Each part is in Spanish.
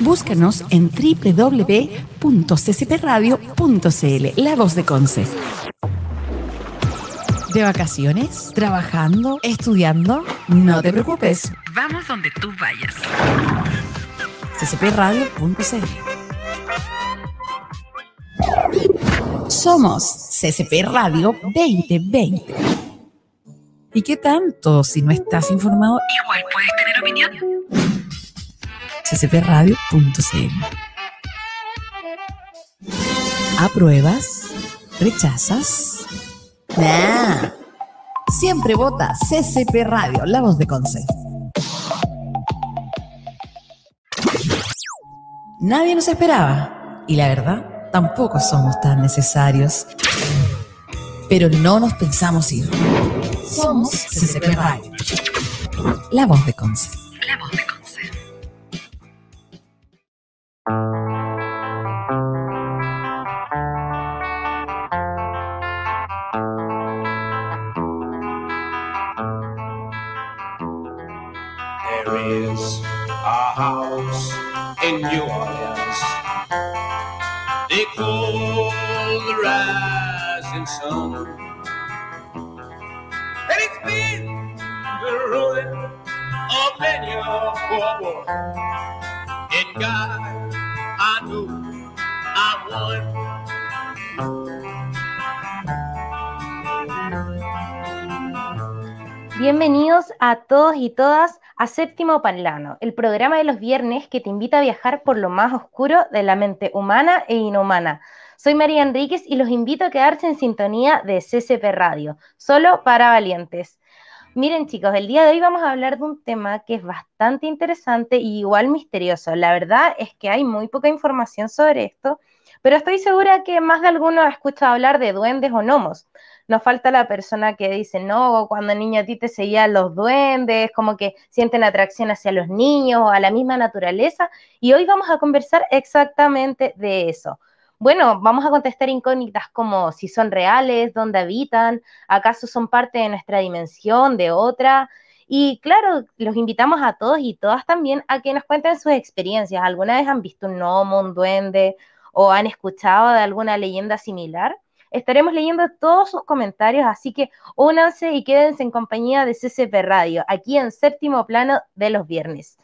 Búscanos en www.ccpradio.cl, La Voz de Conce. ¿De vacaciones? ¿Trabajando? ¿Estudiando? No te preocupes. Vamos donde tú vayas. ccpradio.cl Somos CCP Radio 2020. ¿Y qué tanto si no estás informado? Igual puedes tener opinión. ccpradio.cl ¿Apruebas? ¿Rechazas? Nah. Siempre vota CCP Radio, la voz de Conce. Nadie nos esperaba. Y la verdad, tampoco somos tan necesarios. Pero no nos pensamos ir. Somos CCP Radio. La voz de Conce. La voz de Conce. In New Orleans. They call the rising sun. And it's been the ruin of many a poor boy. And God, I know I'm one. Bienvenidos a todos y todas a Séptimo Plano, el programa de los viernes que te invita a viajar por lo más oscuro de la mente humana e inhumana. Soy María Enríquez y los invito a quedarse en sintonía de CCP Radio, solo para valientes. Miren chicos, el día de hoy vamos a hablar de un tema que es bastante interesante y igual misterioso. La verdad es que hay muy poca información sobre esto, pero estoy segura que más de alguno ha escuchado hablar de duendes o gnomos nos falta la persona que dice, no, cuando niño a ti te seguían los duendes, como que sienten atracción hacia los niños o a la misma naturaleza. Y hoy vamos a conversar exactamente de eso. Bueno, vamos a contestar incógnitas como si son reales, dónde habitan, acaso son parte de nuestra dimensión, de otra. Y claro, los invitamos a todos y todas también a que nos cuenten sus experiencias. ¿Alguna vez han visto un gnomo, un duende o han escuchado de alguna leyenda similar? Estaremos leyendo todos sus comentarios, así que únanse y quédense en compañía de CCP Radio, aquí en séptimo plano de los viernes.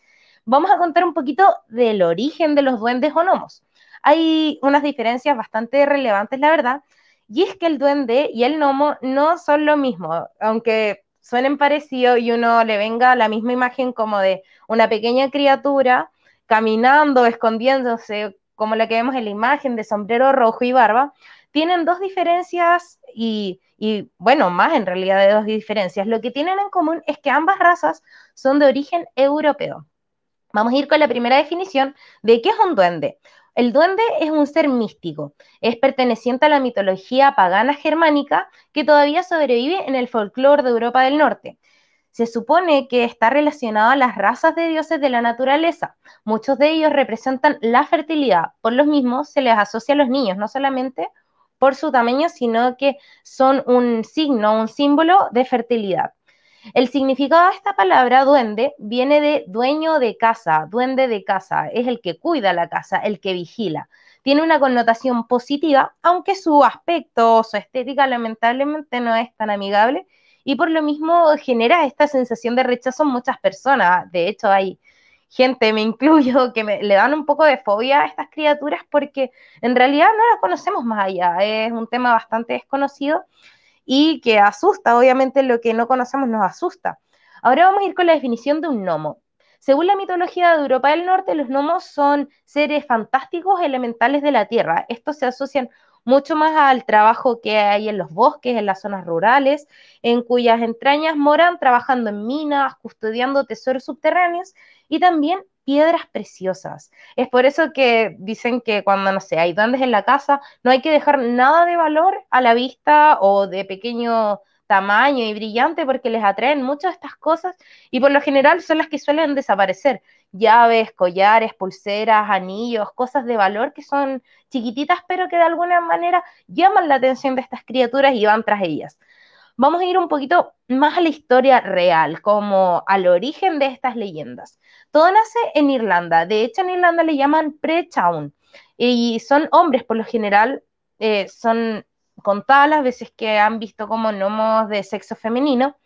Vamos a contar un poquito del origen de los duendes o gnomos. Hay unas diferencias bastante relevantes, la verdad, y es que el duende y el gnomo no son lo mismo, aunque suenen parecidos y uno le venga la misma imagen como de una pequeña criatura caminando, escondiéndose, como la que vemos en la imagen de sombrero rojo y barba, tienen dos diferencias y, bueno, más en realidad de dos diferencias. Lo que tienen en común es que ambas razas son de origen europeo. Vamos a ir con la primera definición de qué es un duende. El duende es un ser místico, es perteneciente a la mitología pagana germánica que todavía sobrevive en el folclore de Europa del Norte. Se supone que está relacionado a las razas de dioses de la naturaleza. Muchos de ellos representan la fertilidad, por los mismos se les asocia a los niños, no solamente por su tamaño, sino que son un signo, un símbolo de fertilidad. El significado de esta palabra, duende, viene de dueño de casa, duende de casa, es el que cuida la casa, el que vigila. Tiene una connotación positiva, aunque su aspecto, su estética lamentablemente no es tan amigable y por lo mismo genera esta sensación de rechazo en muchas personas. De hecho, hay gente, me incluyo, que le dan un poco de fobia a estas criaturas porque en realidad no las conocemos más allá, es un tema bastante desconocido y que asusta, obviamente lo que no conocemos nos asusta. Ahora vamos a ir con la definición de un gnomo. Según la mitología de Europa del Norte, los gnomos son seres fantásticos elementales de la Tierra. Estos se asocian mucho más al trabajo que hay en los bosques, en las zonas rurales, en cuyas entrañas moran trabajando en minas, custodiando tesoros subterráneos y también piedras preciosas. Es por eso que dicen que cuando, no sé, hay duendes en la casa, no hay que dejar nada de valor a la vista o de pequeño tamaño y brillante porque les atraen mucho estas cosas y por lo general son las que suelen desaparecer. Llaves, collares, pulseras, anillos, cosas de valor que son chiquititas pero que de alguna manera llaman la atención de estas criaturas y van tras ellas. Vamos a ir un poquito más a la historia real, como al origen de estas leyendas. todo nace en Irlanda. De hecho, en Irlanda le llaman pre-town. Y son hombres, por lo general, eh, son contadas las veces que han visto como gnomos de sexo femenino.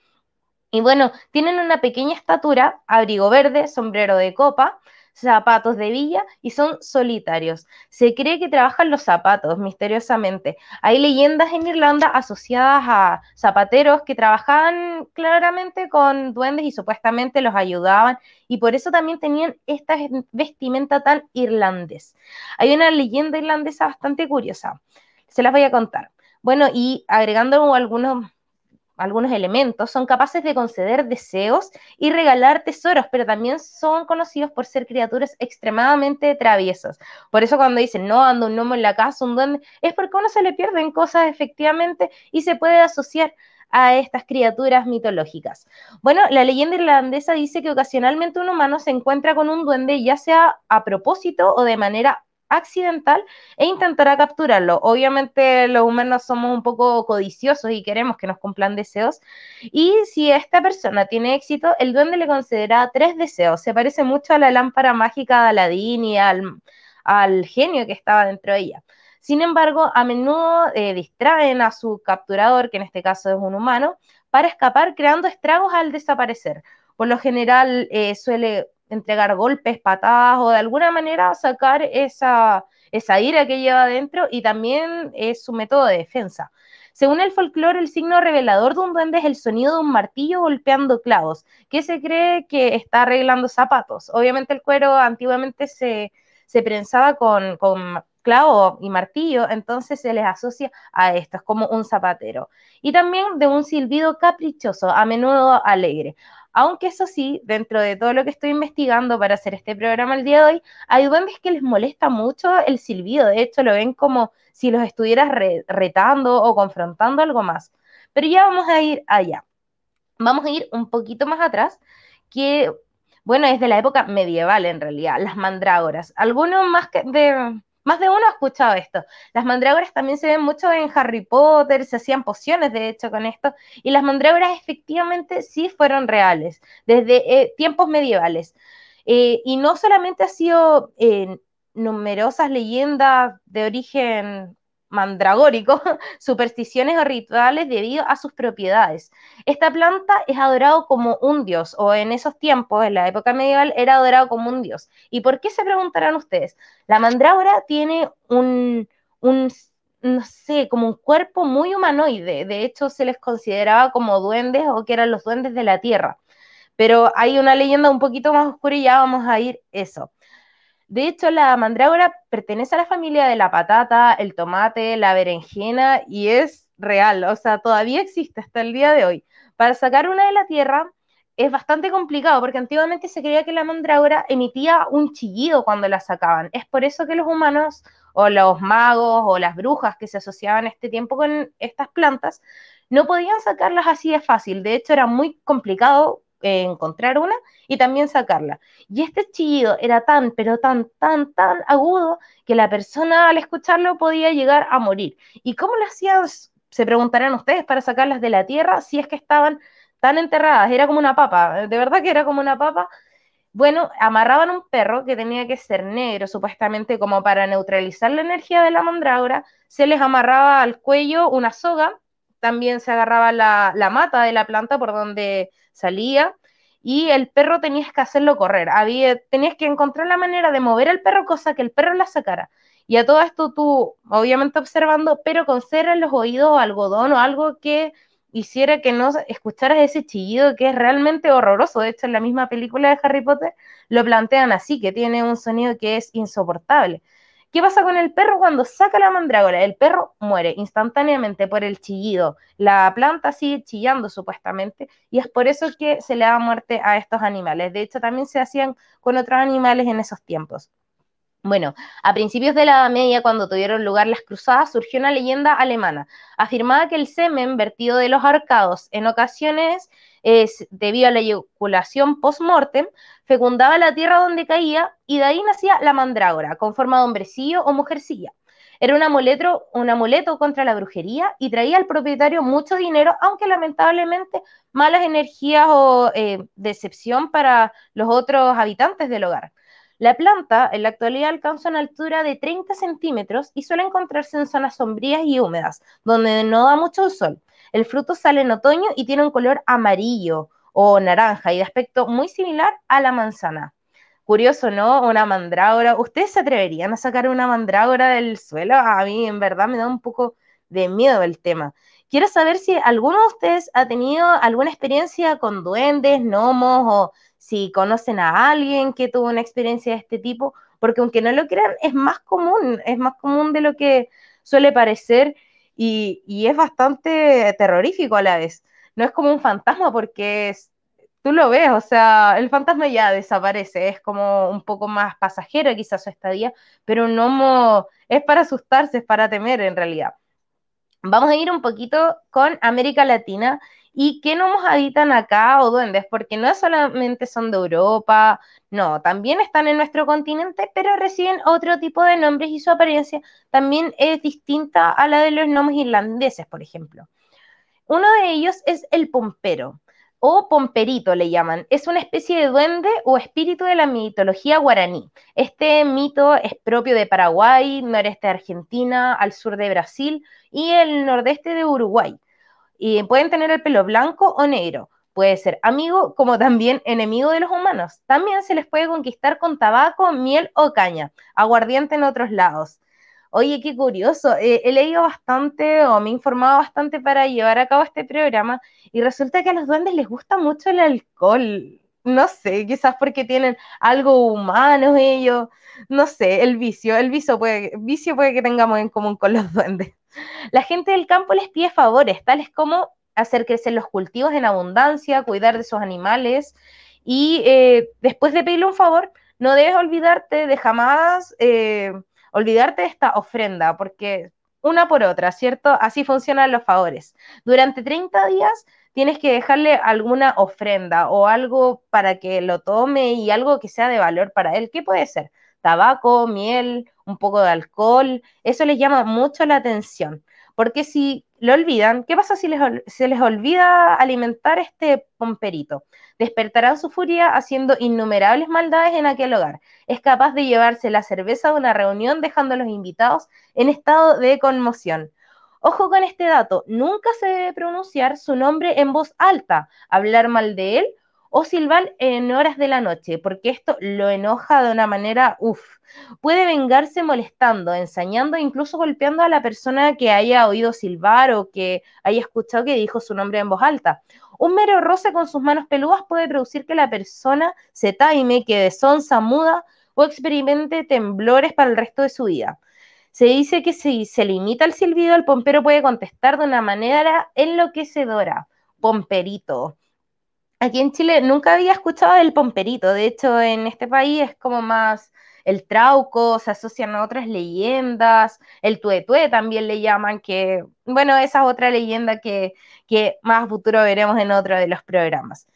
Y bueno, tienen una pequeña estatura, abrigo verde, sombrero de copa, zapatos de villa y son solitarios. Se cree que trabajan los zapatos, misteriosamente. Hay leyendas en Irlanda asociadas a zapateros que trabajaban claramente con duendes y supuestamente los ayudaban y por eso también tenían esta vestimenta tan irlandés. Hay una leyenda irlandesa bastante curiosa. Se las voy a contar. Bueno, y agregando algunos algunos elementos, son capaces de conceder deseos y regalar tesoros, pero también son conocidos por ser criaturas extremadamente traviesas. Por eso cuando dicen, no, anda un gnomo en la casa, un duende, es porque a uno se le pierden cosas efectivamente y se puede asociar a estas criaturas mitológicas. Bueno, la leyenda irlandesa dice que ocasionalmente un humano se encuentra con un duende, ya sea a propósito o de manera accidental e intentará capturarlo. Obviamente los humanos somos un poco codiciosos y queremos que nos cumplan deseos. Y si esta persona tiene éxito, el duende le concederá tres deseos. Se parece mucho a la lámpara mágica de Aladín y al, al genio que estaba dentro de ella. Sin embargo, a menudo eh, distraen a su capturador, que en este caso es un humano, para escapar creando estragos al desaparecer. Por lo general eh, suele entregar golpes, patadas o de alguna manera sacar esa, esa ira que lleva adentro y también es su método de defensa. Según el folclore, el signo revelador de un duende es el sonido de un martillo golpeando clavos, que se cree que está arreglando zapatos. Obviamente el cuero antiguamente se, se prensaba con, con clavo y martillo, entonces se les asocia a esto, es como un zapatero. Y también de un silbido caprichoso, a menudo alegre. Aunque eso sí, dentro de todo lo que estoy investigando para hacer este programa el día de hoy, hay duendes que les molesta mucho el silbido. De hecho, lo ven como si los estuvieras retando o confrontando algo más. Pero ya vamos a ir allá. Vamos a ir un poquito más atrás, que, bueno, es de la época medieval en realidad, las mandrágoras. Algunos más que de más de uno ha escuchado esto. Las mandrágoras también se ven mucho en Harry Potter, se hacían pociones de hecho con esto, y las mandrágoras efectivamente sí fueron reales, desde eh, tiempos medievales. Eh, y no solamente ha sido numerosas leyendas de origen mandragórico, supersticiones o rituales debido a sus propiedades. Esta planta es adorado como un dios, o en esos tiempos, en la época medieval, era adorado como un dios. ¿Y por qué se preguntarán ustedes? La mandrágora tiene un, un no sé, como un cuerpo muy humanoide. De hecho, se les consideraba como duendes o que eran los duendes de la tierra. Pero hay una leyenda un poquito más oscura y ya vamos a ir eso. De hecho, la mandrágora pertenece a la familia de la patata, el tomate, la berenjena y es real, o sea, todavía existe hasta el día de hoy. Para sacar una de la tierra es bastante complicado porque antiguamente se creía que la mandrágora emitía un chillido cuando la sacaban. Es por eso que los humanos o los magos o las brujas que se asociaban este tiempo con estas plantas no podían sacarlas así de fácil. De hecho, era muy complicado encontrar una y también sacarla. Y este chillido era tan, pero tan, tan, tan agudo que la persona al escucharlo podía llegar a morir. ¿Y cómo lo hacían? Se preguntarán ustedes para sacarlas de la tierra si es que estaban tan enterradas. Era como una papa, de verdad que era como una papa. Bueno, amarraban un perro que tenía que ser negro, supuestamente como para neutralizar la energía de la mandrágora. Se les amarraba al cuello una soga, también se agarraba la, la mata de la planta por donde salía y el perro tenías que hacerlo correr. Había, tenías que encontrar la manera de mover al perro, cosa que el perro la sacara. Y a todo esto tú, obviamente observando, pero con cera en los oídos o algodón o algo que hiciera que no escucharas ese chillido que es realmente horroroso. De hecho, en la misma película de Harry Potter lo plantean así, que tiene un sonido que es insoportable. ¿Qué pasa con el perro cuando saca la mandrágora? El perro muere instantáneamente por el chillido. La planta sigue chillando supuestamente y es por eso que se le da muerte a estos animales. De hecho, también se hacían con otros animales en esos tiempos. Bueno, a principios de la Edad Media, cuando tuvieron lugar las cruzadas, surgió una leyenda alemana. Afirmaba que el semen vertido de los arcados en ocasiones debido a la eyaculación post-mortem, fecundaba la tierra donde caía y de ahí nacía la mandrágora, con forma de hombrecillo o mujercilla. Era un amuleto, un amuleto contra la brujería y traía al propietario mucho dinero, aunque lamentablemente malas energías o eh, decepción para los otros habitantes del hogar. La planta en la actualidad alcanza una altura de 30 centímetros y suele encontrarse en zonas sombrías y húmedas, donde no da mucho sol. El fruto sale en otoño y tiene un color amarillo o naranja y de aspecto muy similar a la manzana. Curioso, ¿no? Una mandrágora. ¿Ustedes se atreverían a sacar una mandrágora del suelo? A mí en verdad me da un poco de miedo el tema. Quiero saber si alguno de ustedes ha tenido alguna experiencia con duendes, gnomos o si conocen a alguien que tuvo una experiencia de este tipo, porque aunque no lo crean, es más común, es más común de lo que suele parecer y, es bastante terrorífico a la vez. No es como un fantasma porque tú lo ves, o sea, el fantasma ya desaparece, es como un poco más pasajero quizás su estadía, pero un gnomo es para asustarse, es para temer en realidad. Vamos a ir un poquito con América Latina y qué gnomos habitan acá o duendes, porque no solamente son de Europa, no, también están en nuestro continente, pero reciben otro tipo de nombres y su apariencia también es distinta a la de los gnomos irlandeses, por ejemplo. Uno de ellos es el pompero o pomperito le llaman. Es una especie de duende o espíritu de la mitología guaraní. Este mito es propio de Paraguay, noreste de Argentina, al sur de Brasil y el nordeste de Uruguay. Y pueden tener el pelo blanco o negro. Puede ser amigo como también enemigo de los humanos. También se les puede conquistar con tabaco, miel o caña, aguardiente en otros lados. Oye, qué curioso. Eh, he leído bastante o me he informado bastante para llevar a cabo este programa y resulta que a los duendes les gusta mucho el alcohol. No sé, quizás porque tienen algo humano ellos. No sé, el vicio. El vicio puede, vicio puede que tengamos en común con los duendes. La gente del campo les pide favores, tales como hacer crecer los cultivos en abundancia, cuidar de sus animales y eh, después de pedirle un favor, no debes olvidarte de jamás... Eh, olvidarte de esta ofrenda, porque una por otra, ¿cierto? Así funcionan los favores. Durante 30 días tienes que dejarle alguna ofrenda o algo para que lo tome y algo que sea de valor para él. ¿Qué puede ser? Tabaco, miel, un poco de alcohol. Eso les llama mucho la atención. Porque si lo olvidan, ¿qué pasa si les, se les olvida alimentar este pomperito? Despertarán su furia haciendo innumerables maldades en aquel hogar. Es capaz de llevarse la cerveza de una reunión dejando a los invitados en estado de conmoción. Ojo con este dato, nunca se debe pronunciar su nombre en voz alta, hablar mal de él o silbar en horas de la noche, porque esto lo enoja de una manera, uff, puede vengarse molestando, ensañando, incluso golpeando a la persona que haya oído silbar o que haya escuchado que dijo su nombre en voz alta. Un mero roce con sus manos peludas puede producir que la persona se taime, quede sonsa, muda o experimente temblores para el resto de su vida. Se dice que si se limita el silbido, el pompero puede contestar de una manera enloquecedora. Pomperito, Aquí en Chile nunca había escuchado el pomperito, de hecho en este país es como más el trauco, se asocian a otras leyendas, el tuetué también le llaman, que bueno, esa es otra leyenda que, que más futuro veremos en otro de los programas.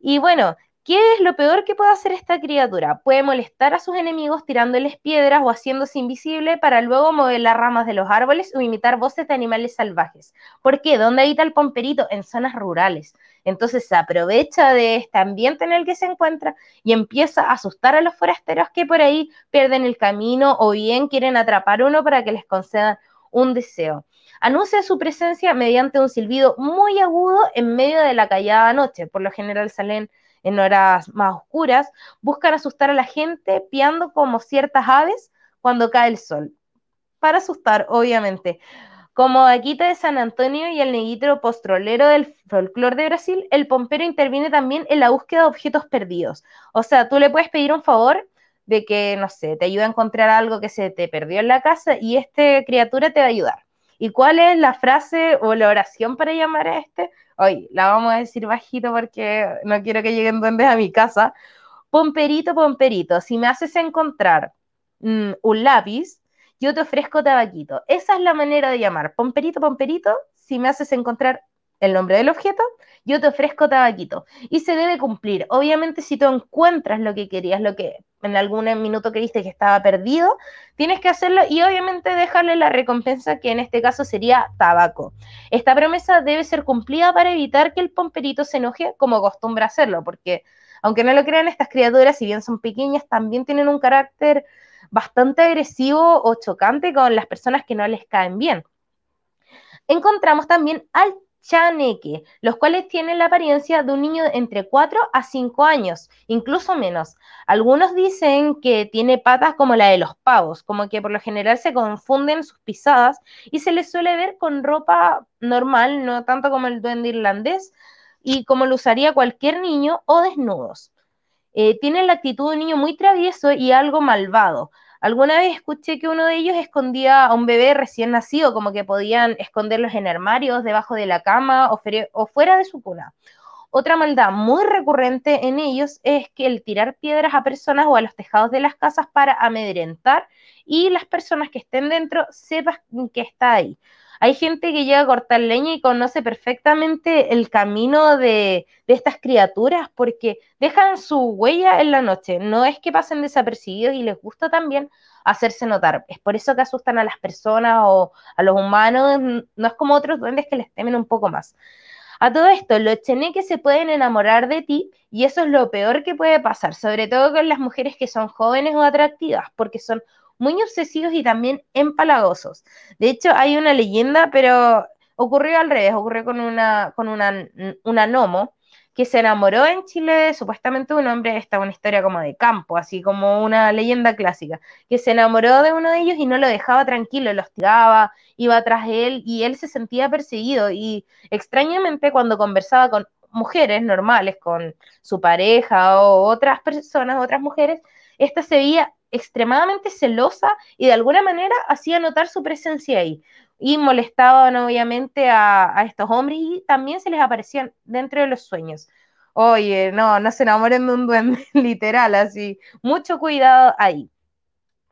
Y bueno, ¿Qué es lo peor que puede hacer esta criatura? Puede molestar a sus enemigos tirándoles piedras o haciéndose invisible para luego mover las ramas de los árboles o imitar voces de animales salvajes. ¿Por qué? ¿Dónde habita el pomperito? En zonas rurales. Entonces se aprovecha de este ambiente en el que se encuentra y empieza a asustar a los forasteros que por ahí pierden el camino o bien quieren atrapar uno para que les concedan un deseo. Anuncia su presencia mediante un silbido muy agudo en medio de la callada noche. Por lo general salen en horas más oscuras, buscan asustar a la gente piando como ciertas aves cuando cae el sol. Para asustar, obviamente. Como Aquita de San Antonio y el neguitro postrolero del folclore de Brasil, el pompero interviene también en la búsqueda de objetos perdidos. O sea, tú le puedes pedir un favor de que, no sé, te ayude a encontrar algo que se te perdió en la casa y esta criatura te va a ayudar. ¿Y cuál es la frase o la oración para llamar a este? Hoy la vamos a decir bajito porque no quiero que lleguen duendes a mi casa. Pomperito, pomperito, si me haces encontrar mm, un lápiz, yo te ofrezco tabaquito. Esa es la manera de llamar. Pomperito, pomperito, si me haces encontrar el nombre del objeto, yo te ofrezco tabaquito. Y se debe cumplir. Obviamente, si tú encuentras lo que querías, lo que en algún minuto creíste que estaba perdido, tienes que hacerlo y obviamente dejarle la recompensa que en este caso sería tabaco. Esta promesa debe ser cumplida para evitar que el pomperito se enoje como acostumbra hacerlo, porque aunque no lo crean, estas criaturas, si bien son pequeñas, también tienen un carácter bastante agresivo o chocante con las personas que no les caen bien. Encontramos también al chaneque, los cuales tienen la apariencia de un niño entre 4 a 5 años, incluso menos. Algunos dicen que tiene patas como la de los pavos, como que por lo general se confunden sus pisadas y se les suele ver con ropa normal, no tanto como el duende irlandés y como lo usaría cualquier niño o desnudos. Eh, tienen la actitud de un niño muy travieso y algo malvado. Alguna vez escuché que uno de ellos escondía a un bebé recién nacido, como que podían esconderlos en armarios, debajo de la cama o, fuera de su cuna. Otra maldad muy recurrente en ellos es que el tirar piedras a personas o a los tejados de las casas para amedrentar y las personas que estén dentro sepan que está ahí. Hay gente que llega a cortar leña y conoce perfectamente el camino de, estas criaturas porque dejan su huella en la noche. No es que pasen desapercibidos y les gusta también hacerse notar. Es por eso que asustan a las personas o a los humanos. No es como otros duendes que les temen un poco más. A todo esto, los cheneques se pueden enamorar de ti y eso es lo peor que puede pasar, sobre todo con las mujeres que son jóvenes o atractivas, porque son muy obsesivos y también empalagosos. De hecho, hay una leyenda, pero ocurrió al revés, ocurrió con una, con una, una gnomo que se enamoró en Chile supuestamente un hombre, esta es una historia como de campo, así como una leyenda clásica, que se enamoró de uno de ellos y no lo dejaba tranquilo, lo hostigaba, iba tras él y él se sentía perseguido y extrañamente cuando conversaba con mujeres normales, con su pareja o otras personas, otras mujeres, esta se veía extremadamente celosa y de alguna manera hacía notar su presencia ahí. Y molestaban obviamente a, estos hombres y también se les aparecían dentro de los sueños. Oye, no, no se enamoren de un duende, literal, así. Mucho cuidado ahí.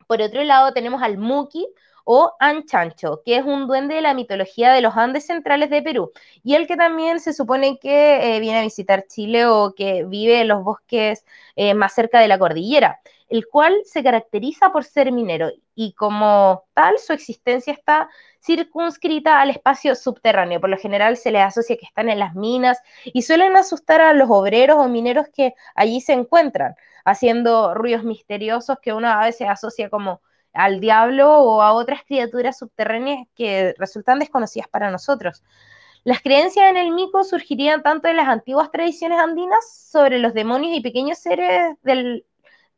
Por otro lado, tenemos al Muki o Anchancho, que es un duende de la mitología de los Andes centrales de Perú, y el que también se supone que eh, viene a visitar Chile o que vive en los bosques eh, más cerca de la cordillera el cual se caracteriza por ser minero y como tal su existencia está circunscrita al espacio subterráneo. Por lo general se les asocia que están en las minas y suelen asustar a los obreros o mineros que allí se encuentran, haciendo ruidos misteriosos que uno a veces asocia como al diablo o a otras criaturas subterráneas que resultan desconocidas para nosotros. Las creencias en el mico surgirían tanto en las antiguas tradiciones andinas sobre los demonios y pequeños seres del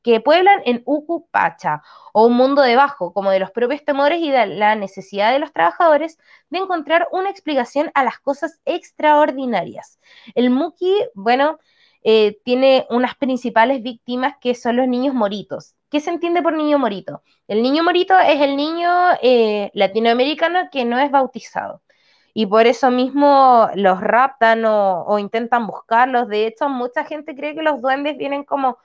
que pueblan en Ucupacha, o un mundo debajo, como de los propios temores y de la necesidad de los trabajadores de encontrar una explicación a las cosas extraordinarias. El Muki, bueno, eh, tiene unas principales víctimas que son los niños moritos. ¿Qué se entiende por niño morito? El niño morito es el niño eh, latinoamericano que no es bautizado. Y por eso mismo los raptan o, o intentan buscarlos. De hecho, mucha gente cree que los duendes vienen como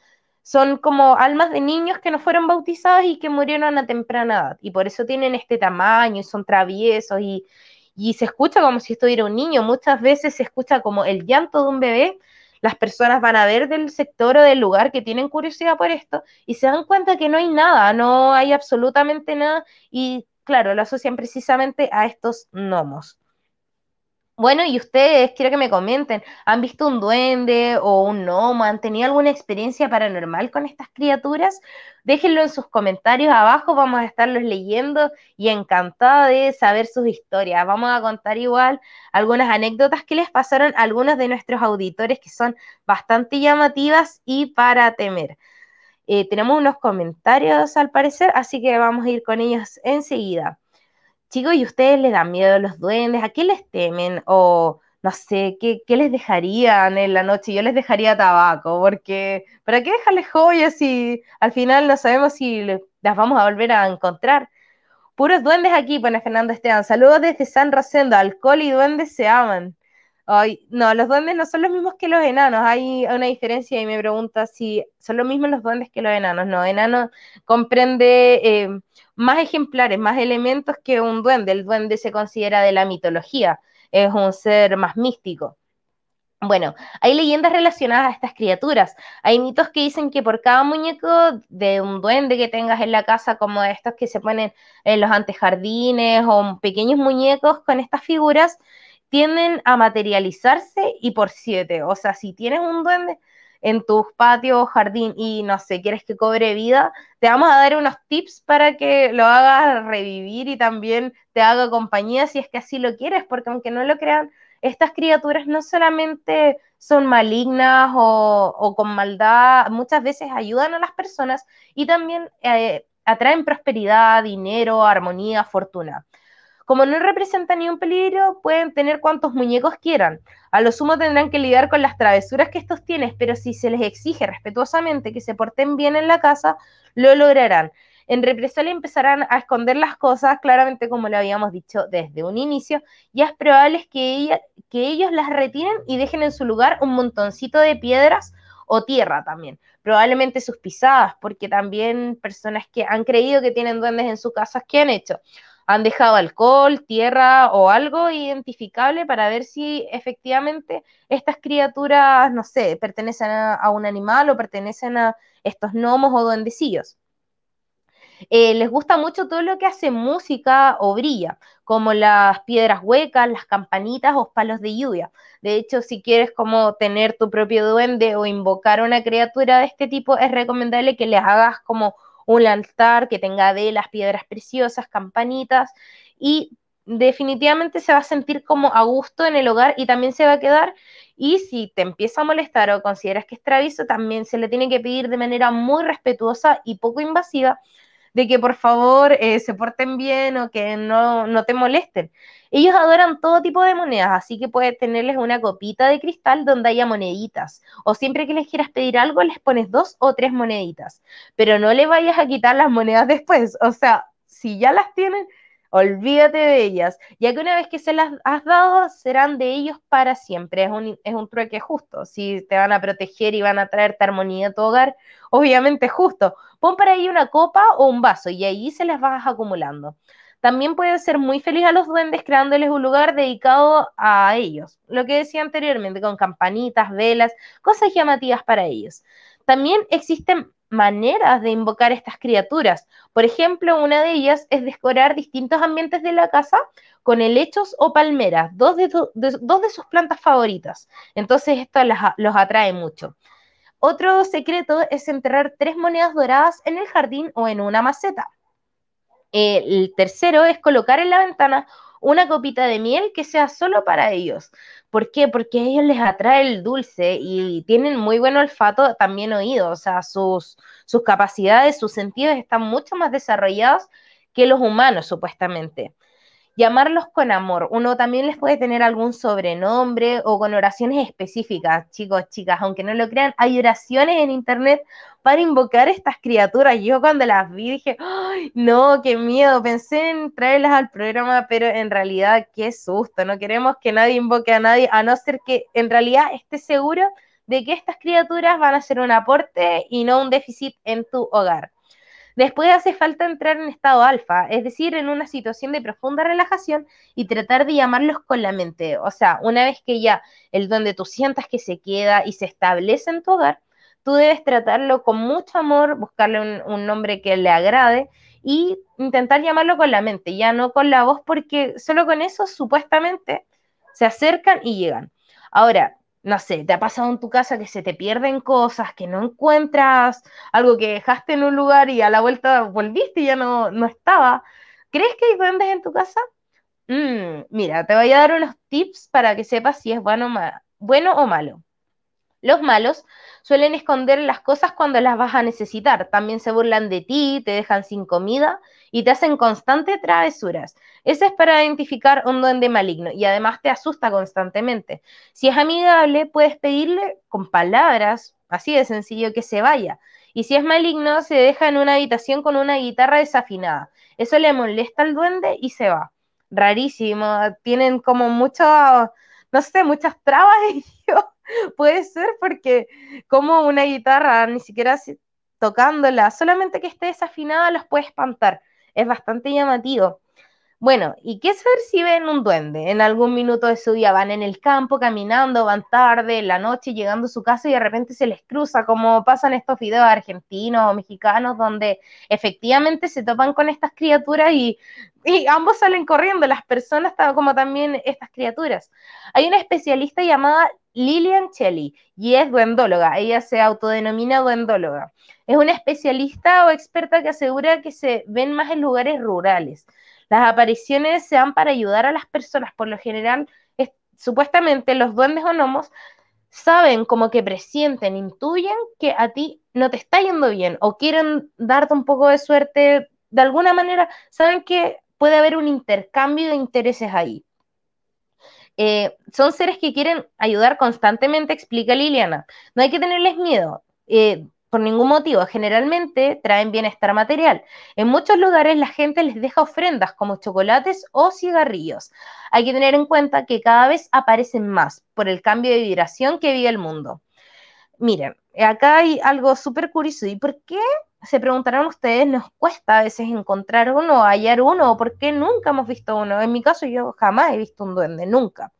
son como almas de niños que no fueron bautizados y que murieron a temprana edad. Y por eso tienen este tamaño y son traviesos y, se escucha como si estuviera un niño. Muchas veces se escucha como el llanto de un bebé. Las personas van a ver del sector o del lugar que tienen curiosidad por esto y se dan cuenta que no hay nada, no hay absolutamente nada y claro, lo asocian precisamente a estos gnomos. Bueno, y ustedes, quiero que me comenten, ¿han visto un duende o un gnomo? ¿Han tenido alguna experiencia paranormal con estas criaturas? Déjenlo en sus comentarios abajo, vamos a estarlos leyendo y encantada de saber sus historias. Vamos a contar igual algunas anécdotas que les pasaron a algunos de nuestros auditores que son bastante llamativas y para temer. Eh, tenemos unos comentarios al parecer, así que vamos a ir con ellos enseguida. Chicos, ¿y ustedes les dan miedo a los duendes? ¿A qué les temen? O no sé, ¿qué, les dejarían en la noche? Yo les dejaría tabaco, porque ¿para qué dejarles joyas si al final no sabemos si las vamos a volver a encontrar? Puros duendes aquí, pone Fernando Esteban. Saludos desde San Rosendo. Alcohol y duendes se aman. Ay, no, los duendes no son los mismos que los enanos. Hay una diferencia y me pregunta si son los mismos los duendes que los enanos. No, enano comprende eh, más ejemplares, más elementos que un duende. El duende se considera de la mitología, es un ser más místico. Bueno, hay leyendas relacionadas a estas criaturas. Hay mitos que dicen que por cada muñeco de un duende que tengas en la casa, como estos que se ponen en los antejardines o pequeños muñecos con estas figuras, tienden a materializarse y por siete. O sea, si tienes un duende en tu patio o jardín y no sé, quieres que cobre vida, te vamos a dar unos tips para que lo hagas revivir y también te haga compañía si es que así lo quieres, porque aunque no lo crean, estas criaturas no solamente son malignas o, con maldad, muchas veces ayudan a las personas y también eh, atraen prosperidad, dinero, armonía, fortuna. Como no representan ni un peligro, pueden tener cuantos muñecos quieran. A lo sumo tendrán que lidiar con las travesuras que estos tienen, pero si se les exige respetuosamente que se porten bien en la casa, lo lograrán. En represalia empezarán a esconder las cosas, claramente como lo habíamos dicho desde un inicio, ya es probable que, que ellos las retiren y dejen en su lugar un montoncito de piedras o tierra también. Probablemente sus pisadas, porque también personas que han creído que tienen duendes en su casa, ¿qué han hecho? Han dejado alcohol, tierra o algo identificable para ver si efectivamente estas criaturas, no sé, pertenecen a un animal o pertenecen a estos gnomos o duendecillos. Eh, les gusta mucho todo lo que hace música o brilla, como las piedras huecas, las campanitas o palos de lluvia. De hecho, si quieres como tener tu propio duende o invocar una criatura de este tipo, es recomendable que les hagas como un altar que tenga velas, piedras preciosas, campanitas y definitivamente se va a sentir como a gusto en el hogar y también se va a quedar. Y si te empieza a molestar o consideras que es travieso, también se le tiene que pedir de manera muy respetuosa y poco invasiva de que por favor eh, se porten bien o que no, no te molesten. Ellos adoran todo tipo de monedas, así que puedes tenerles una copita de cristal donde haya moneditas. O siempre que les quieras pedir algo, les pones dos o tres moneditas. Pero no le vayas a quitar las monedas después. O sea, si ya las tienen, olvídate de ellas, ya que una vez que se las has dado, serán de ellos para siempre. Es un, es un trueque justo. Si te van a proteger y van a traerte armonía a tu hogar, obviamente justo. Pon para ahí una copa o un vaso y ahí se las vas acumulando. También puedes ser muy feliz a los duendes creándoles un lugar dedicado a ellos. Lo que decía anteriormente, con campanitas, velas, cosas llamativas para ellos. También existen maneras de invocar estas criaturas. Por ejemplo, una de ellas es decorar distintos ambientes de la casa con helechos o palmeras, dos de, sus plantas favoritas. Entonces esto los atrae mucho. Otro secreto es enterrar tres monedas doradas en el jardín o en una maceta. El tercero es colocar en la ventana una copita de miel que sea solo para ellos. ¿Por qué? Porque a ellos les atrae el dulce y tienen muy buen olfato, también oído, o sea, sus, sus capacidades, sus sentidos están mucho más desarrollados que los humanos, supuestamente llamarlos con amor. Uno también les puede tener algún sobrenombre o con oraciones específicas, chicos, chicas, aunque no lo crean, hay oraciones en internet para invocar estas criaturas. Yo cuando las vi dije, ¡Ay, no, qué miedo, pensé en traerlas al programa, pero en realidad qué susto, no queremos que nadie invoque a nadie, a no ser que en realidad esté seguro de que estas criaturas van a ser un aporte y no un déficit en tu hogar. Después hace falta entrar en estado alfa, es decir, en una situación de profunda relajación y tratar de llamarlos con la mente. O sea, una vez que ya el donde tú sientas que se queda y se establece en tu hogar, tú debes tratarlo con mucho amor, buscarle un, nombre que le agrade y intentar llamarlo con la mente, ya no con la voz, porque solo con eso supuestamente se acercan y llegan. Ahora, no sé, te ha pasado en tu casa que se te pierden cosas, que no encuentras algo que dejaste en un lugar y a la vuelta volviste y ya no, no estaba. ¿Crees que hay duendes en tu casa? Mm, mira, te voy a dar unos tips para que sepas si es bueno, bueno o malo. Los malos suelen esconder las cosas cuando las vas a necesitar. También se burlan de ti, te dejan sin comida y te hacen constantes travesuras. Ese es para identificar un duende maligno y además te asusta constantemente. Si es amigable, puedes pedirle con palabras, así de sencillo, que se vaya. Y si es maligno, se deja en una habitación con una guitarra desafinada. Eso le molesta al duende y se va. Rarísimo. Tienen como mucho, no sé, muchas trabas ellos Puede ser porque como una guitarra, ni siquiera tocándola, solamente que esté desafinada los puede espantar. Es bastante llamativo. Bueno, ¿y qué saber si ven un duende? En algún minuto de su día van en el campo caminando, van tarde, en la noche, llegando a su casa y de repente se les cruza, como pasan estos videos argentinos o mexicanos, donde efectivamente se topan con estas criaturas y, y ambos salen corriendo, las personas como también estas criaturas. Hay una especialista llamada Lilian Chelly y es duendóloga, ella se autodenomina duendóloga. Es una especialista o experta que asegura que se ven más en lugares rurales las apariciones se dan para ayudar a las personas, por lo general, supuestamente los duendes o gnomos saben como que presienten, intuyen que a ti no te está yendo bien o quieren darte un poco de suerte, de alguna manera saben que puede haber un intercambio de intereses ahí. Eh, son seres que quieren ayudar constantemente, explica Liliana. No hay que tenerles miedo. Eh, por ningún motivo, generalmente traen bienestar material. En muchos lugares la gente les deja ofrendas como chocolates o cigarrillos. Hay que tener en cuenta que cada vez aparecen más por el cambio de vibración que vive el mundo. Miren, acá hay algo súper curioso. ¿Y por qué, se preguntarán ustedes, nos cuesta a veces encontrar uno, hallar uno, o por qué nunca hemos visto uno? En mi caso, yo jamás he visto un duende, nunca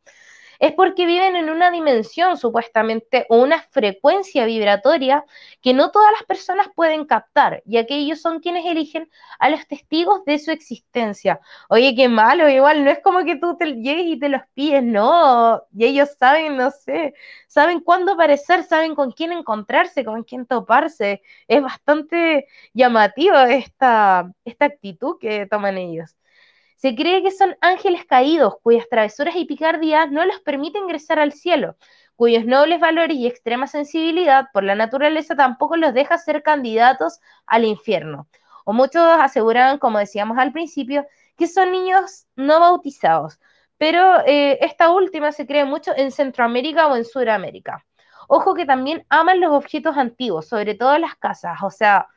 es porque viven en una dimensión supuestamente o una frecuencia vibratoria que no todas las personas pueden captar, ya que ellos son quienes eligen a los testigos de su existencia. Oye, qué malo, igual no es como que tú te llegues y te los pides, no, y ellos saben, no sé, saben cuándo aparecer, saben con quién encontrarse, con quién toparse. Es bastante llamativo esta, esta actitud que toman ellos. Se cree que son ángeles caídos cuyas travesuras y picardías no les permiten ingresar al cielo, cuyos nobles valores y extrema sensibilidad por la naturaleza tampoco los deja ser candidatos al infierno. O muchos aseguran, como decíamos al principio, que son niños no bautizados, pero eh, esta última se cree mucho en Centroamérica o en Sudamérica. Ojo que también aman los objetos antiguos, sobre todo las casas, o sea,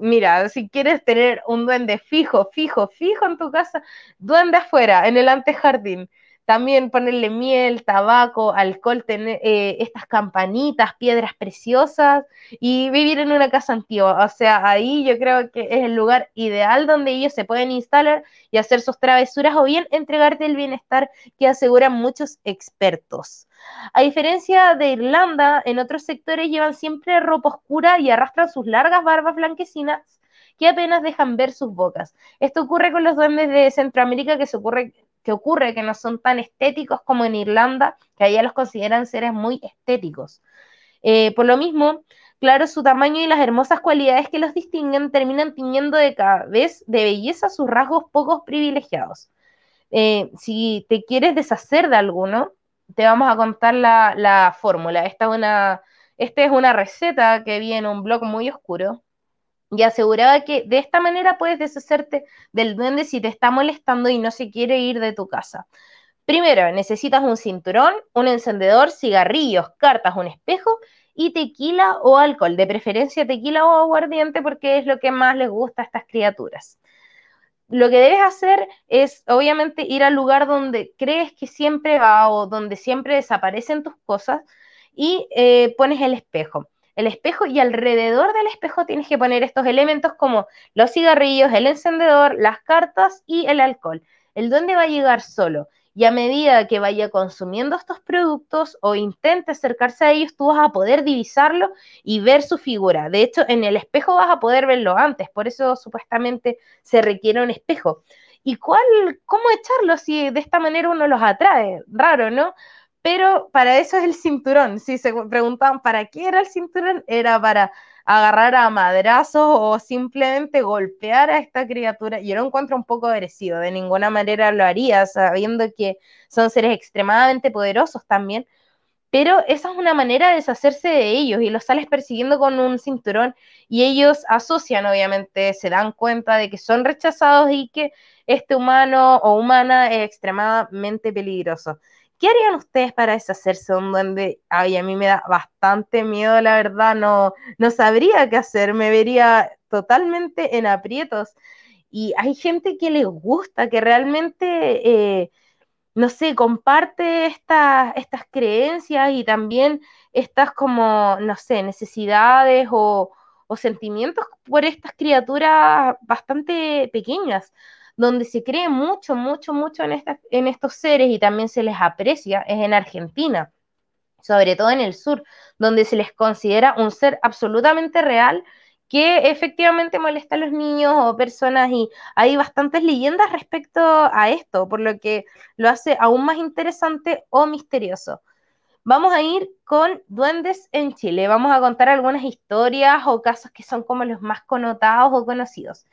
Mira, si quieres tener un duende fijo, fijo, fijo en tu casa, duende afuera, en el antejardín. También ponerle miel, tabaco, alcohol, tener eh, estas campanitas, piedras preciosas y vivir en una casa antigua. O sea, ahí yo creo que es el lugar ideal donde ellos se pueden instalar y hacer sus travesuras o bien entregarte el bienestar que aseguran muchos expertos. A diferencia de Irlanda, en otros sectores llevan siempre ropa oscura y arrastran sus largas barbas blanquecinas que apenas dejan ver sus bocas. Esto ocurre con los duendes de Centroamérica, que, se ocurre, que ocurre que no son tan estéticos como en Irlanda, que allá los consideran seres muy estéticos. Eh, por lo mismo, claro, su tamaño y las hermosas cualidades que los distinguen terminan tiñendo de cada vez de belleza sus rasgos pocos privilegiados. Eh, si te quieres deshacer de alguno, te vamos a contar la, fórmula. Esta es, una, esta es una receta que vi en un blog muy oscuro y aseguraba que de esta manera puedes deshacerte del duende si te está molestando y no se quiere ir de tu casa. Primero, necesitas un cinturón, un encendedor, cigarrillos, cartas, un espejo y tequila o alcohol, de preferencia tequila o aguardiente porque es lo que más les gusta a estas criaturas lo que debes hacer es, obviamente, ir al lugar donde crees que siempre va o donde siempre desaparecen tus cosas y eh, pones el espejo. El espejo y alrededor del espejo tienes que poner estos elementos como los cigarrillos, el encendedor, las cartas y el alcohol. El duende va a llegar solo y a medida que vaya consumiendo estos productos o intente acercarse a ellos, tú vas a poder divisarlo y ver su figura. De hecho, en el espejo vas a poder verlo antes, por eso supuestamente se requiere un espejo. ¿Y cuál, cómo echarlo si de esta manera uno los atrae? Raro, ¿no? Pero para eso es el cinturón. Si se preguntaban para qué era el cinturón, era para agarrar a madrazos o simplemente golpear a esta criatura. Yo lo encuentro un poco agresivo, de ninguna manera lo haría, sabiendo que son seres extremadamente poderosos también. Pero esa es una manera de deshacerse de ellos y los sales persiguiendo con un cinturón y ellos asocian, obviamente, se dan cuenta de que son rechazados y que este humano o humana es extremadamente peligroso. ¿Qué harían ustedes para deshacerse de un duende? Ay, a mí me da bastante miedo, la verdad, no, no sabría qué hacer, me vería totalmente en aprietos. Y hay gente que les gusta, que realmente, eh, no sé, comparte estas, creencias y también estas como, no sé, necesidades o sentimientos por estas criaturas bastante pequeñas. Donde se cree mucho, mucho, mucho en, en estos seres y también se les aprecia, es en Argentina, sobre todo en el sur, donde se les considera un ser absolutamente real que efectivamente molesta a los niños o personas y hay bastantes leyendas respecto a esto, por lo que lo hace aún más interesante o misterioso. Vamos a ir con duendes en Chile. Vamos a contar algunas historias o casos que son como los más connotados o conocidos.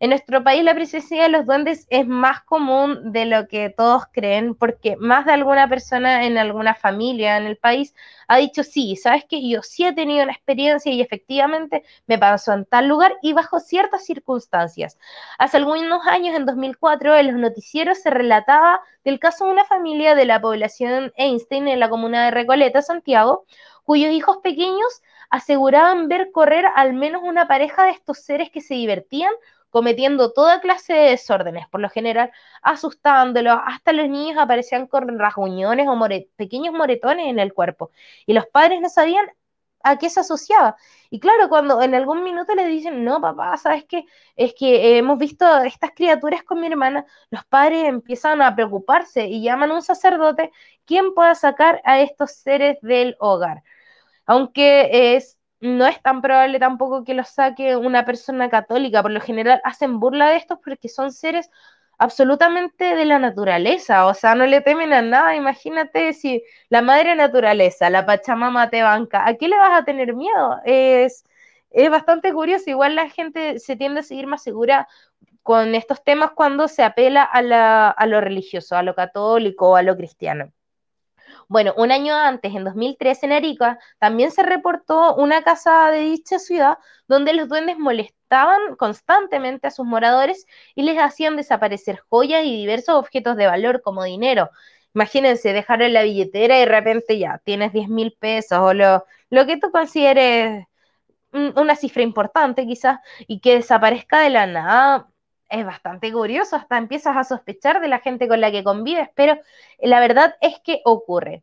En nuestro país la presencia de los duendes es más común de lo que todos creen, porque más de alguna persona en alguna familia en el país ha dicho, sí, sabes que yo sí he tenido una experiencia y efectivamente me pasó en tal lugar y bajo ciertas circunstancias. Hace algunos años, en 2004, en los noticieros se relataba del caso de una familia de la población Einstein en la comuna de Recoleta, Santiago, cuyos hijos pequeños aseguraban ver correr al menos una pareja de estos seres que se divertían cometiendo toda clase de desórdenes, por lo general asustándolos, hasta los niños aparecían con rasguñones o pequeños moretones en el cuerpo, y los padres no sabían a qué se asociaba. Y claro, cuando en algún minuto le dicen, no, papá, ¿sabes qué? Es que hemos visto estas criaturas con mi hermana, los padres empiezan a preocuparse y llaman a un sacerdote quien pueda sacar a estos seres del hogar. Aunque es no es tan probable tampoco que los saque una persona católica. Por lo general hacen burla de estos porque son seres absolutamente de la naturaleza, o sea, no le temen a nada. Imagínate si la madre naturaleza, la Pachamama te banca, ¿a qué le vas a tener miedo? Es, es bastante curioso. Igual la gente se tiende a seguir más segura con estos temas cuando se apela a, a lo religioso, a lo católico a lo cristiano. Bueno, un año antes, en 2013, en Arica, también se reportó una casa de dicha ciudad donde los duendes molestaban constantemente a sus moradores y les hacían desaparecer joyas y diversos objetos de valor como dinero. Imagínense, dejar en la billetera y de repente ya tienes 10 mil pesos o lo, lo que tú consideres una cifra importante quizás y que desaparezca de la nada es bastante curioso, hasta empiezas a sospechar de la gente con la que convives, pero la verdad es que ocurre.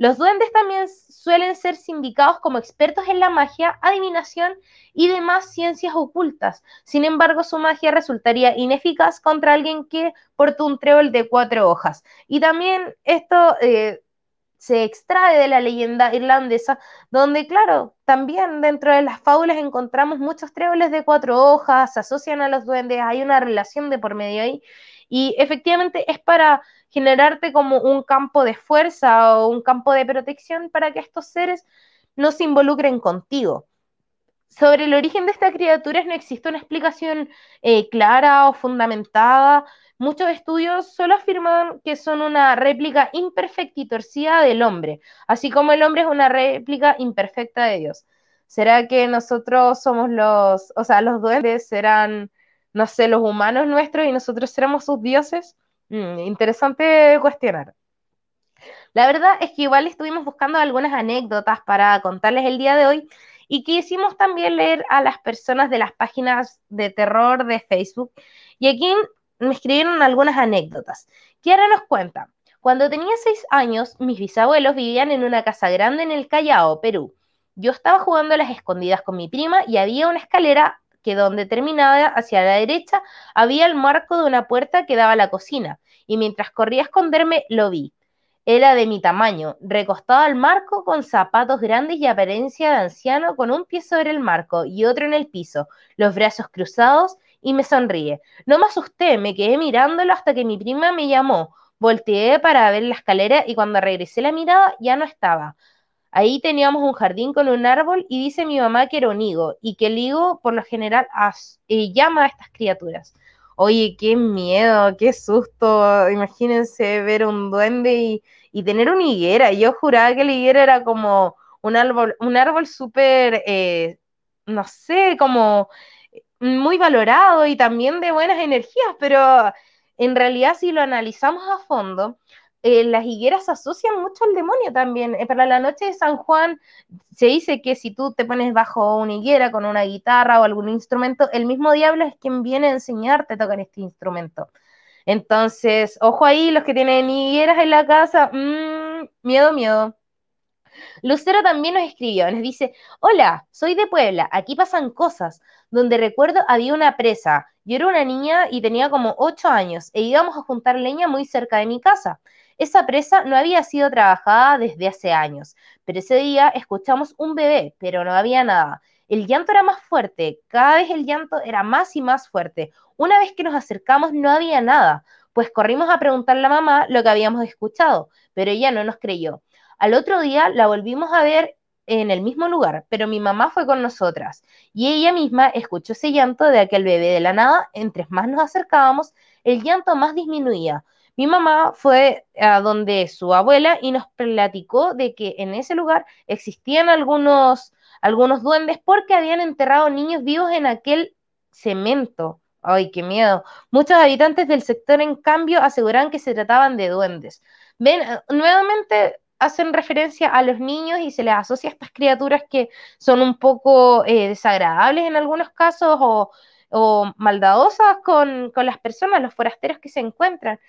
Los duendes también suelen ser sindicados como expertos en la magia, adivinación y demás ciencias ocultas. Sin embargo, su magia resultaría ineficaz contra alguien que portó un trébol de cuatro hojas. Y también esto eh, se extrae de la leyenda irlandesa, donde, claro, también dentro de las fábulas encontramos muchos tréboles de cuatro hojas, se asocian a los duendes, hay una relación de por medio ahí, y efectivamente es para generarte como un campo de fuerza o un campo de protección para que estos seres no se involucren contigo. Sobre el origen de estas criaturas no existe una explicación eh, clara o fundamentada, Muchos estudios solo afirman que son una réplica imperfecta y torcida del hombre, así como el hombre es una réplica imperfecta de Dios. ¿Será que nosotros somos los, o sea, los duendes serán, no sé, los humanos nuestros y nosotros seremos sus dioses? Mm, interesante cuestionar. La verdad es que igual estuvimos buscando algunas anécdotas para contarles el día de hoy y quisimos también leer a las personas de las páginas de terror de Facebook. Y aquí me escribieron algunas anécdotas. Kiara nos cuenta, cuando tenía seis años, mis bisabuelos vivían en una casa grande en el Callao, Perú. Yo estaba jugando a las escondidas con mi prima y había una escalera que donde terminaba hacia la derecha había el marco de una puerta que daba a la cocina, y mientras corría a esconderme lo vi. Era de mi tamaño, recostado al marco con zapatos grandes y apariencia de anciano, con un pie sobre el marco y otro en el piso, los brazos cruzados y me sonríe. No me asusté, me quedé mirándolo hasta que mi prima me llamó. Volteé para ver la escalera y cuando regresé la mirada ya no estaba. Ahí teníamos un jardín con un árbol y dice mi mamá que era un higo y que el higo por lo general eh, llama a estas criaturas. Oye, qué miedo, qué susto. Imagínense ver un duende y, tener una higuera. Yo juraba que la higuera era como un árbol, un árbol súper, eh, no sé, como muy valorado y también de buenas energías, pero en realidad si lo analizamos a fondo, eh, las higueras asocian mucho al demonio también. Eh, para la noche de San Juan se dice que si tú te pones bajo una higuera con una guitarra o algún instrumento, el mismo diablo es quien viene a enseñarte a tocar este instrumento. Entonces, ojo ahí, los que tienen higueras en la casa, mmm, miedo, miedo. Lucero también nos escribió, nos dice, hola, soy de Puebla, aquí pasan cosas, donde recuerdo había una presa. Yo era una niña y tenía como ocho años e íbamos a juntar leña muy cerca de mi casa. Esa presa no había sido trabajada desde hace años, pero ese día escuchamos un bebé, pero no había nada. El llanto era más fuerte, cada vez el llanto era más y más fuerte. Una vez que nos acercamos no había nada, pues corrimos a preguntarle a la mamá lo que habíamos escuchado, pero ella no nos creyó. Al otro día la volvimos a ver en el mismo lugar, pero mi mamá fue con nosotras y ella misma escuchó ese llanto de aquel bebé de la nada. Entre más nos acercábamos, el llanto más disminuía. Mi mamá fue a donde su abuela y nos platicó de que en ese lugar existían algunos, algunos duendes porque habían enterrado niños vivos en aquel cemento. Ay, qué miedo. Muchos habitantes del sector, en cambio, aseguran que se trataban de duendes. Ven, nuevamente hacen referencia a los niños y se les asocia a estas criaturas que son un poco eh, desagradables en algunos casos o, maldadosas con, con, las personas, los forasteros que se encuentran.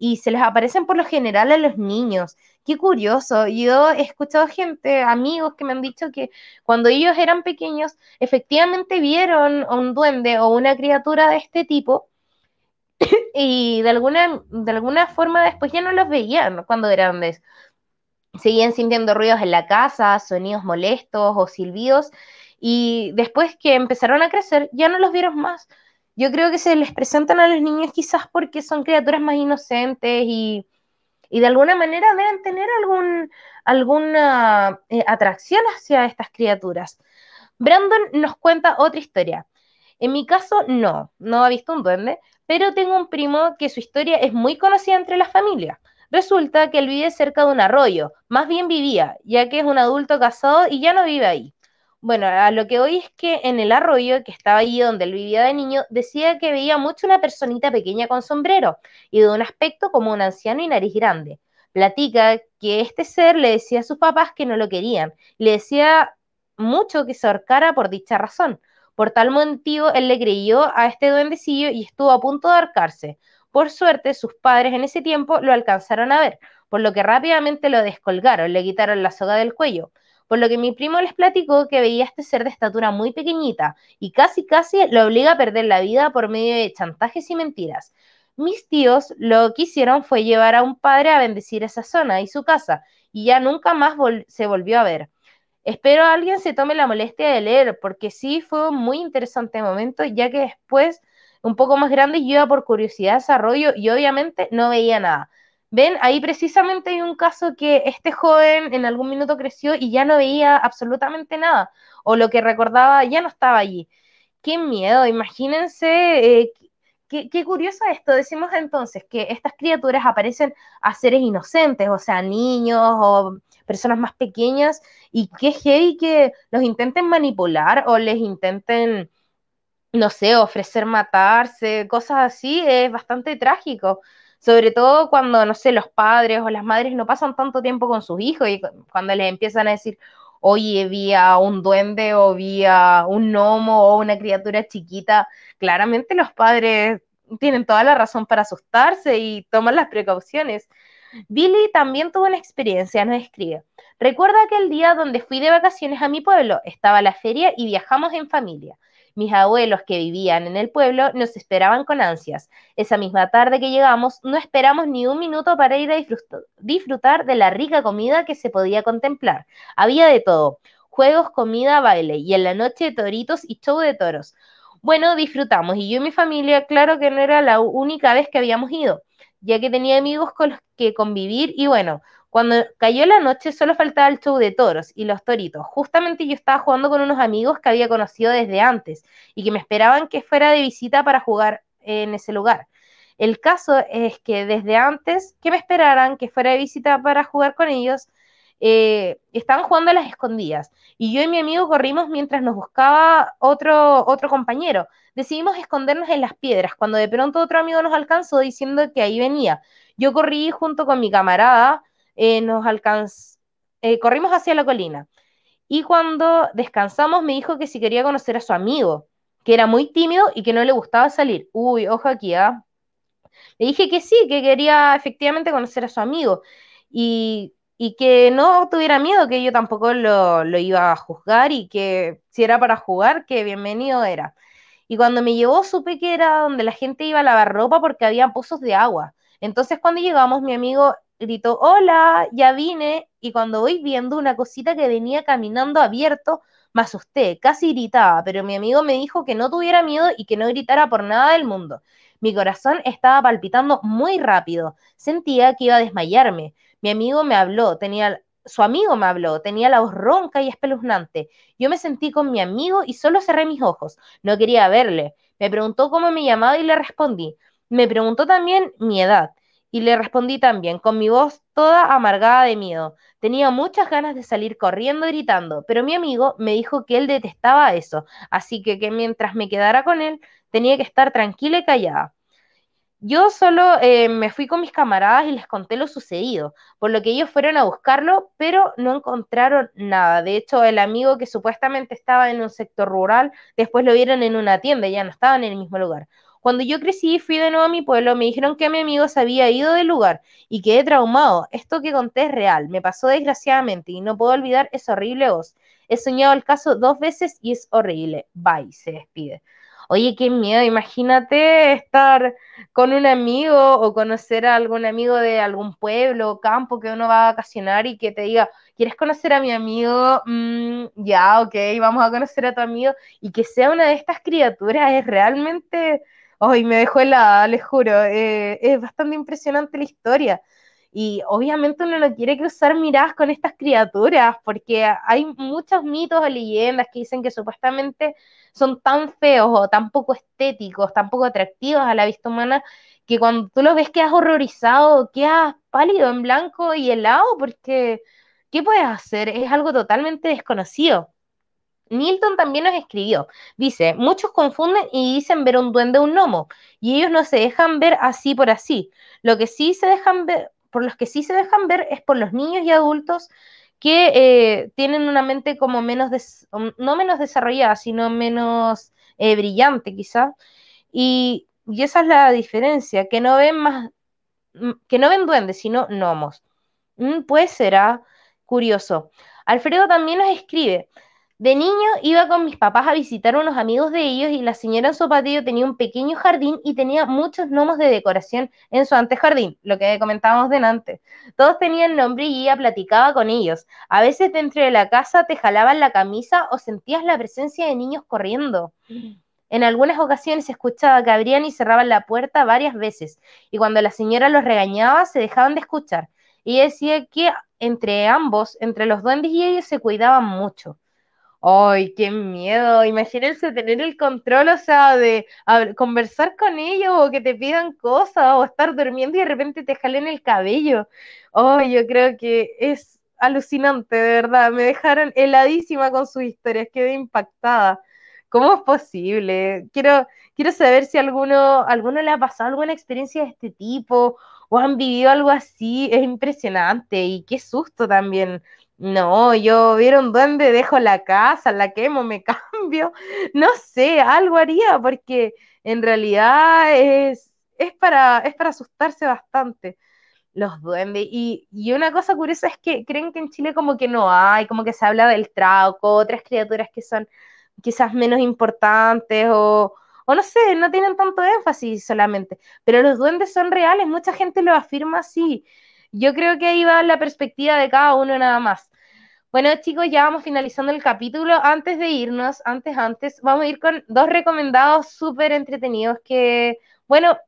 Y se les aparecen por lo general a los niños. Qué curioso. Yo he escuchado gente, amigos que me han dicho que cuando ellos eran pequeños, efectivamente vieron un duende o una criatura de este tipo y de alguna, de alguna forma después ya no los veían cuando eran grandes seguían sintiendo ruidos en la casa, sonidos molestos o silbidos, y después que empezaron a crecer ya no los vieron más. Yo creo que se les presentan a los niños quizás porque son criaturas más inocentes y, de alguna manera deben tener algún, alguna eh, atracción hacia estas criaturas. Brandon nos cuenta otra historia. En mi caso, no, no ha visto un duende, pero tengo un primo que su historia es muy conocida entre la familia. Resulta que él vive cerca de un arroyo, más bien vivía, ya que es un adulto casado y ya no vive ahí. Bueno, a lo que oí es que en el arroyo, que estaba allí donde él vivía de niño, decía que veía mucho una personita pequeña con sombrero y de un aspecto como un anciano y nariz grande. Platica que este ser le decía a sus papás que no lo querían, le decía mucho que se ahorcara por dicha razón. Por tal motivo, él le creyó a este duendecillo y estuvo a punto de ahorcarse. Por suerte, sus padres en ese tiempo lo alcanzaron a ver, por lo que rápidamente lo descolgaron, le quitaron la soga del cuello, por lo que mi primo les platicó que veía este ser de estatura muy pequeñita y casi casi lo obliga a perder la vida por medio de chantajes y mentiras. Mis tíos lo que hicieron fue llevar a un padre a bendecir esa zona y su casa, y ya nunca más se volvió a ver. Espero alguien se tome la molestia de leer, porque sí fue un muy interesante momento, ya que después un poco más grande, yo iba por curiosidad a desarrollo y obviamente no veía nada. Ven, ahí precisamente hay un caso que este joven en algún minuto creció y ya no veía absolutamente nada, o lo que recordaba ya no estaba allí. Qué miedo, imagínense, eh, qué, curioso esto. Decimos entonces que estas criaturas aparecen a seres inocentes, o sea, niños o personas más pequeñas, y qué heavy que los intenten manipular o les intenten no sé, ofrecer matarse, cosas así, es bastante trágico. Sobre todo cuando, no sé, los padres o las madres no pasan tanto tiempo con sus hijos y cuando les empiezan a decir, oye, vi a un duende o vi a un gnomo o una criatura chiquita, claramente los padres tienen toda la razón para asustarse y tomar las precauciones. Billy también tuvo una experiencia, nos escribe. Recuerda aquel día donde fui de vacaciones a mi pueblo, estaba la feria y viajamos en familia. Mis abuelos que vivían en el pueblo nos esperaban con ansias. Esa misma tarde que llegamos, no esperamos ni un minuto para ir a disfrutar de la rica comida que se podía contemplar. Había de todo, juegos, comida, baile, y en la noche toritos y show de toros. Bueno, disfrutamos, y yo y mi familia, claro que no era la única vez que habíamos ido, ya que tenía amigos con los que convivir, y bueno, cuando cayó la noche solo faltaba el show de toros y los toritos. Justamente yo estaba jugando con unos amigos que había conocido desde antes y que me esperaban que fuera de visita para jugar en ese lugar. El caso es que desde antes que me esperaran que fuera de visita para jugar con ellos, eh, estaban jugando a las escondidas y yo y mi amigo corrimos mientras nos buscaba otro, otro compañero. Decidimos escondernos en las piedras cuando de pronto otro amigo nos alcanzó diciendo que ahí venía. Yo corrí junto con mi camarada eh, nos alcanz... Eh, corrimos hacia la colina. Y cuando descansamos me dijo que si quería conocer a su amigo, que era muy tímido y que no le gustaba salir. Uy, ojo aquí, ¿ah? Le dije que sí, que quería efectivamente conocer a su amigo. Y, y que no tuviera miedo, que yo tampoco lo, lo iba a juzgar y que si era para jugar, que bienvenido era. Y cuando me llevó supe que era donde la gente iba a lavar ropa porque había pozos de agua. Entonces cuando llegamos mi amigo gritó, hola, ya vine, y cuando voy viendo una cosita que venía caminando abierto, me asusté, casi gritaba, pero mi amigo me dijo que no tuviera miedo y que no gritara por nada del mundo. Mi corazón estaba palpitando muy rápido, sentía que iba a desmayarme. Mi amigo me habló, tenía su amigo me habló, tenía la voz ronca y espeluznante. Yo me sentí con mi amigo y solo cerré mis ojos. No quería verle. Me preguntó cómo me llamaba y le respondí. Me preguntó también mi edad y le respondí también, con mi voz toda amargada de miedo. Tenía muchas ganas de salir corriendo y gritando, pero mi amigo me dijo que él detestaba eso, así que, que mientras me quedara con él tenía que estar tranquila y callada. Yo solo eh, me fui con mis camaradas y les conté lo sucedido, por lo que ellos fueron a buscarlo, pero no encontraron nada. De hecho, el amigo que supuestamente estaba en un sector rural, después lo vieron en una tienda, ya no estaba en el mismo lugar. Cuando yo crecí y fui de nuevo a mi pueblo, me dijeron que mi amigo se había ido del lugar y quedé traumado. Esto que conté es real, me pasó desgraciadamente y no puedo olvidar esa horrible voz. He soñado el caso dos veces y es horrible. Bye, se despide. Oye, qué miedo, imagínate estar con un amigo o conocer a algún amigo de algún pueblo o campo que uno va a vacacionar y que te diga, ¿quieres conocer a mi amigo? Mm, ya, ok, vamos a conocer a tu amigo y que sea una de estas criaturas es realmente Ay, me dejó helada, les juro. Eh, es bastante impresionante la historia. Y obviamente uno no quiere cruzar miradas con estas criaturas, porque hay muchos mitos o leyendas que dicen que supuestamente son tan feos o tan poco estéticos, tan poco atractivos a la vista humana, que cuando tú los ves quedas horrorizado, quedas pálido en blanco y helado, porque ¿qué puedes hacer? Es algo totalmente desconocido. Nilton también nos escribió. Dice, muchos confunden y dicen ver un duende o un gnomo, y ellos no se dejan ver así por así. Lo que sí se dejan ver, por los que sí se dejan ver es por los niños y adultos que eh, tienen una mente como menos, no menos desarrollada, sino menos eh, brillante quizá. Y, esa es la diferencia, que no ven más, que no ven duendes, sino gnomos. Mm, pues será curioso. Alfredo también nos escribe, de niño iba con mis papás a visitar unos amigos de ellos y la señora en su patio tenía un pequeño jardín y tenía muchos gnomos de decoración en su antejardín, lo que comentábamos delante. Todos tenían nombre y ella platicaba con ellos. A veces dentro de la casa te jalaban la camisa o sentías la presencia de niños corriendo. En algunas ocasiones escuchaba que abrían y cerraban la puerta varias veces y cuando la señora los regañaba se dejaban de escuchar. Y decía que entre ambos, entre los duendes y ellos, se cuidaban mucho. ¡Ay, qué miedo! Imagínense tener el control, o sea, de conversar con ellos o que te pidan cosas o estar durmiendo y de repente te jalen el cabello. ¡Ay, yo creo que es alucinante, de verdad! Me dejaron heladísima con sus historias, quedé impactada. ¿Cómo es posible? Quiero, quiero saber si alguno, alguno le ha pasado alguna experiencia de este tipo o han vivido algo así. Es impresionante y qué susto también. No, yo vieron duende, dejo la casa, la quemo, me cambio. No sé, algo haría porque en realidad es, es, para, es para asustarse bastante los duendes. Y, y, una cosa curiosa es que creen que en Chile como que no hay, como que se habla del trauco, otras criaturas que son quizás menos importantes o, o no sé, no tienen tanto énfasis solamente. Pero los duendes son reales, mucha gente lo afirma así. Yo creo que ahí va la perspectiva de cada uno nada más. Bueno, chicos, ya vamos finalizando el capítulo. Antes de irnos, antes, antes, vamos a ir con dos recomendados súper entretenidos que, bueno,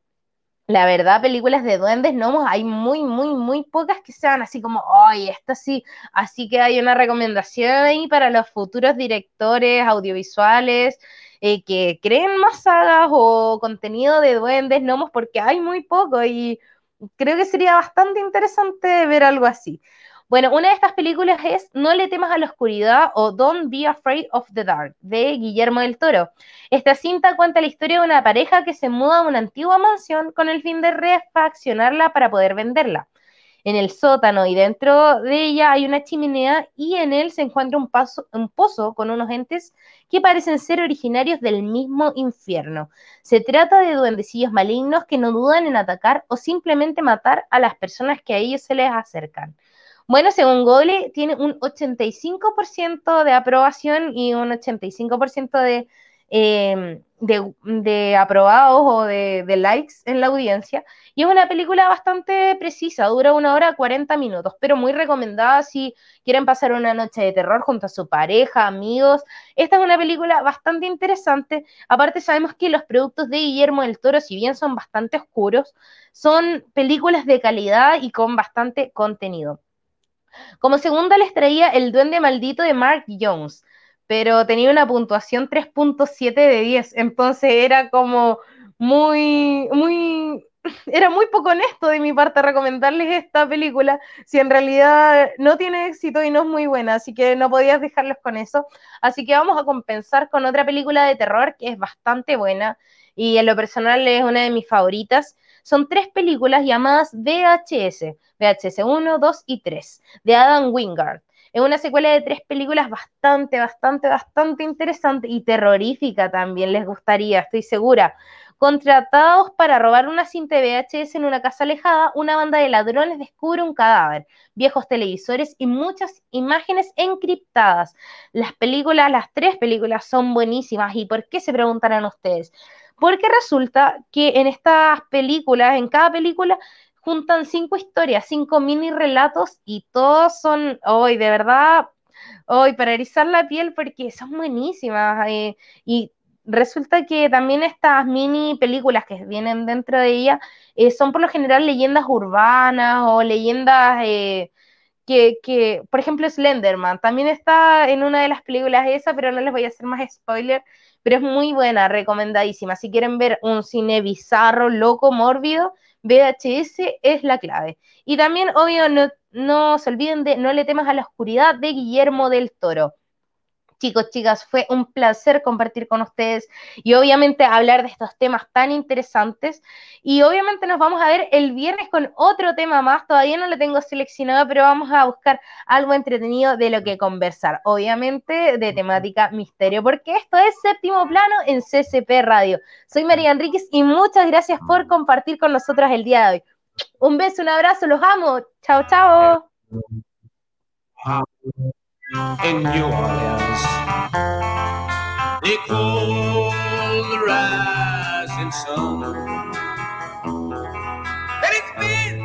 la verdad, películas de duendes, no, hay muy, muy, muy pocas que sean así como, ay, esto sí, así que hay una recomendación ahí para los futuros directores audiovisuales eh, que creen más sagas o contenido de duendes, gnomos, porque hay muy poco y creo que sería bastante interesante ver algo así. Bueno, una de estas películas es No le temas a la oscuridad o Don't be afraid of the dark de Guillermo del Toro. Esta cinta cuenta la historia de una pareja que se muda a una antigua mansión con el fin de refaccionarla para poder venderla. En el sótano y dentro de ella hay una chimenea y en él se encuentra un, pozo con unos entes que parecen ser originarios del mismo infierno. Se trata de duendecillos malignos que no dudan en atacar o simplemente matar a las personas que a ellos se les acercan. Bueno, según Google, tiene un 85% de aprobación y un 85% de Em, de, aprobados o de, likes en la audiencia. Y es una película bastante precisa, dura una hora 40 minutos, pero muy recomendada si quieren pasar una noche de terror junto a su pareja, amigos. Esta es una película bastante interesante. Aparte sabemos que los productos de Guillermo del Toro, si bien son bastante oscuros, son películas de calidad y con bastante contenido. Como segunda les traía El Duende Maldito de Mark Jones pero tenía una puntuación 3.7 de 10, entonces era como muy, muy, era muy poco honesto de mi parte recomendarles esta película, si en realidad no tiene éxito y no es muy buena, así que no podías dejarlos con eso. Así que vamos a compensar con otra película de terror que es bastante buena y en lo personal es una de mis favoritas. Son tres películas llamadas VHS, VHS 1, 2 y 3, de Adam Wingard. Es una secuela de tres películas bastante, bastante, bastante interesante y terrorífica también, les gustaría, estoy segura. Contratados para robar una cinta VHS en una casa alejada, una banda de ladrones descubre un cadáver, viejos televisores y muchas imágenes encriptadas. Las películas, las tres películas son buenísimas. ¿Y por qué se preguntarán ustedes? Porque resulta que en estas películas, en cada película, juntan cinco historias, cinco mini relatos y todos son, hoy de verdad, hoy para erizar la piel porque son buenísimas. Eh, y resulta que también estas mini películas que vienen dentro de ella eh, son por lo general leyendas urbanas o leyendas eh, que, que, por ejemplo, Slenderman también está en una de las películas esa, pero no les voy a hacer más spoiler, pero es muy buena, recomendadísima. Si quieren ver un cine bizarro, loco, mórbido, VHS es la clave. Y también, obvio, no, no se olviden de No le temas a la oscuridad de Guillermo del Toro. Chicos, chicas, fue un placer compartir con ustedes y obviamente hablar de estos temas tan interesantes. Y obviamente nos vamos a ver el viernes con otro tema más. Todavía no lo tengo seleccionado, pero vamos a buscar algo entretenido de lo que conversar. Obviamente de temática misterio, porque esto es séptimo plano en CCP Radio. Soy María Enríquez y muchas gracias por compartir con nosotros el día de hoy. Un beso, un abrazo, los amo. Chao, chao in New Orleans. They call the rising sun. And it's been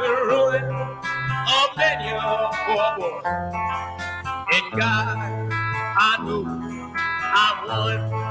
the ruin of many a poor boy. And God, I know I won.